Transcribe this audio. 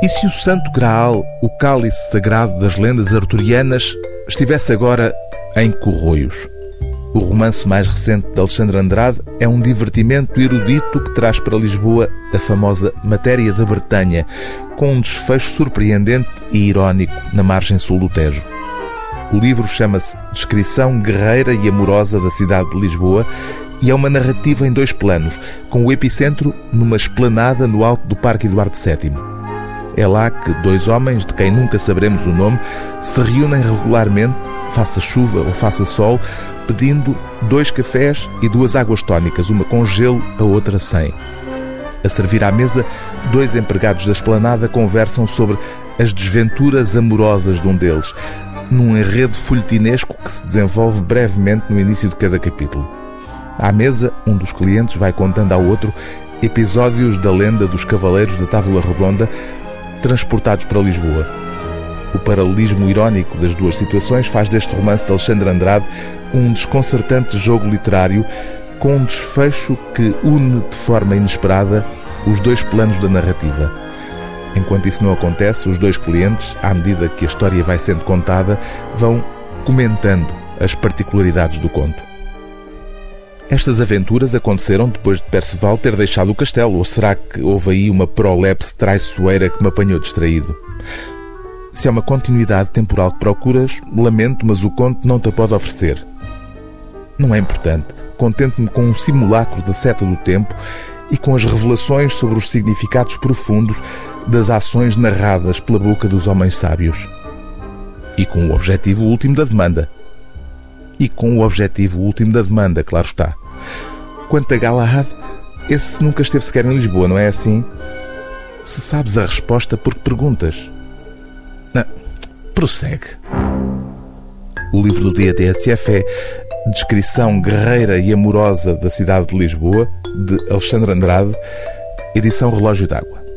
E se o Santo Graal, o cálice sagrado das lendas arturianas, estivesse agora em Corroios? O romance mais recente de Alexandre Andrade é um divertimento erudito que traz para Lisboa a famosa Matéria da Bretanha, com um desfecho surpreendente e irónico na margem sul do Tejo. O livro chama-se Descrição Guerreira e Amorosa da Cidade de Lisboa e é uma narrativa em dois planos, com o epicentro numa esplanada no alto do Parque Eduardo VII. É lá que dois homens, de quem nunca saberemos o nome, se reúnem regularmente, faça chuva ou faça sol, pedindo dois cafés e duas águas tónicas, uma com gelo, a outra sem. A servir à mesa, dois empregados da esplanada conversam sobre as desventuras amorosas de um deles, num enredo folhetinesco que se desenvolve brevemente no início de cada capítulo. À mesa, um dos clientes vai contando ao outro episódios da lenda dos Cavaleiros da Távola Redonda transportados para Lisboa. O paralelismo irónico das duas situações faz deste romance de Alexandre Andrade um desconcertante jogo literário com um desfecho que une de forma inesperada os dois planos da narrativa. Enquanto isso não acontece, os dois clientes, à medida que a história vai sendo contada, vão comentando as particularidades do conto. Estas aventuras aconteceram depois de Perceval ter deixado o castelo, ou será que houve aí uma prolepse traiçoeira que me apanhou distraído? Se há uma continuidade temporal que procuras, lamento, mas o conto não te pode oferecer. Não é importante. Contente-me com um simulacro da seta do tempo e com as revelações sobre os significados profundos das ações narradas pela boca dos homens sábios. E com o objetivo último da demanda, e com o objetivo último da demanda, claro está. Quanto a Galahad, esse nunca esteve sequer em Lisboa, não é assim? Se sabes a resposta, porque perguntas? Não, prossegue. O livro do dia TSF é Descrição Guerreira e Amorosa da Cidade de Lisboa, de Alexandre Andrade, edição Relógio d'Água.